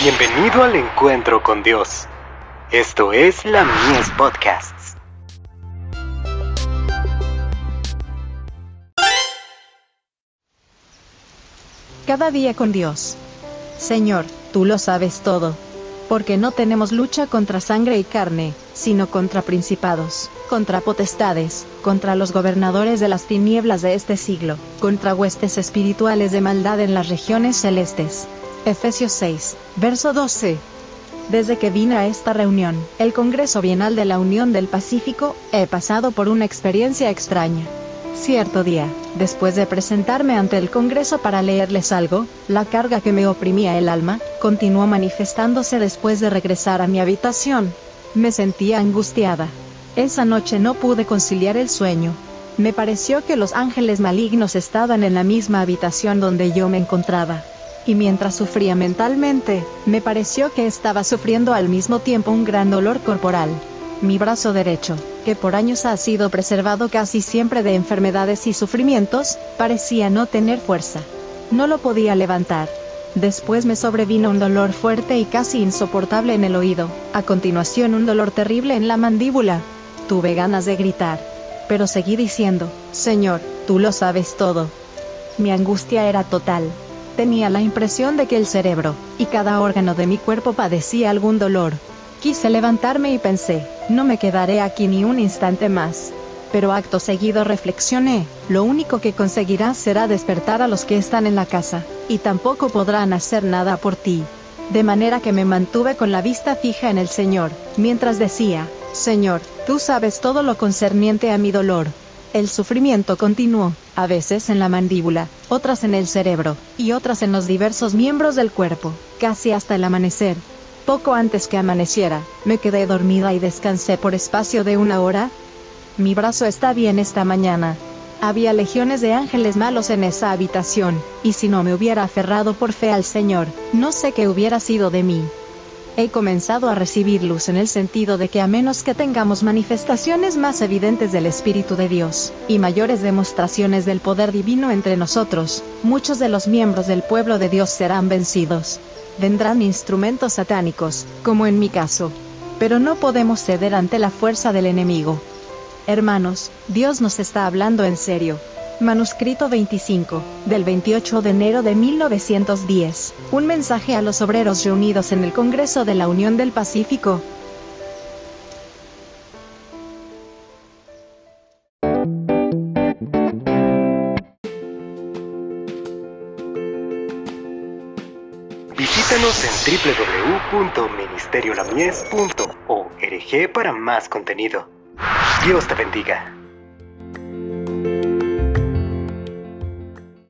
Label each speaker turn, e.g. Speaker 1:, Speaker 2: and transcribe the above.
Speaker 1: Bienvenido al encuentro con Dios. Esto es la Mies Podcasts.
Speaker 2: Cada día con Dios. Señor, tú lo sabes todo. Porque no tenemos lucha contra sangre y carne, sino contra principados, contra potestades, contra los gobernadores de las tinieblas de este siglo, contra huestes espirituales de maldad en las regiones celestes. Efesios 6, verso 12. Desde que vine a esta reunión, el Congreso Bienal de la Unión del Pacífico, he pasado por una experiencia extraña. Cierto día, después de presentarme ante el Congreso para leerles algo, la carga que me oprimía el alma, continuó manifestándose después de regresar a mi habitación. Me sentía angustiada. Esa noche no pude conciliar el sueño. Me pareció que los ángeles malignos estaban en la misma habitación donde yo me encontraba. Y mientras sufría mentalmente, me pareció que estaba sufriendo al mismo tiempo un gran dolor corporal. Mi brazo derecho, que por años ha sido preservado casi siempre de enfermedades y sufrimientos, parecía no tener fuerza. No lo podía levantar. Después me sobrevino un dolor fuerte y casi insoportable en el oído, a continuación un dolor terrible en la mandíbula. Tuve ganas de gritar. Pero seguí diciendo, Señor, tú lo sabes todo. Mi angustia era total. Tenía la impresión de que el cerebro, y cada órgano de mi cuerpo padecía algún dolor, Quise levantarme y pensé, no me quedaré aquí ni un instante más. Pero acto seguido reflexioné, lo único que conseguirás será despertar a los que están en la casa, y tampoco podrán hacer nada por ti. De manera que me mantuve con la vista fija en el Señor, mientras decía, Señor, tú sabes todo lo concerniente a mi dolor. El sufrimiento continuó, a veces en la mandíbula, otras en el cerebro, y otras en los diversos miembros del cuerpo, casi hasta el amanecer, poco antes que amaneciera, me quedé dormida y descansé por espacio de una hora. Mi brazo está bien esta mañana. Había legiones de ángeles malos en esa habitación, y si no me hubiera aferrado por fe al Señor, no sé qué hubiera sido de mí. He comenzado a recibir luz en el sentido de que a menos que tengamos manifestaciones más evidentes del Espíritu de Dios, y mayores demostraciones del poder divino entre nosotros, muchos de los miembros del pueblo de Dios serán vencidos vendrán instrumentos satánicos, como en mi caso. Pero no podemos ceder ante la fuerza del enemigo. Hermanos, Dios nos está hablando en serio. Manuscrito 25, del 28 de enero de 1910. Un mensaje a los obreros reunidos en el Congreso de la Unión del Pacífico,
Speaker 1: Visítanos en www.ministeriolamies.org para más contenido. Dios te bendiga.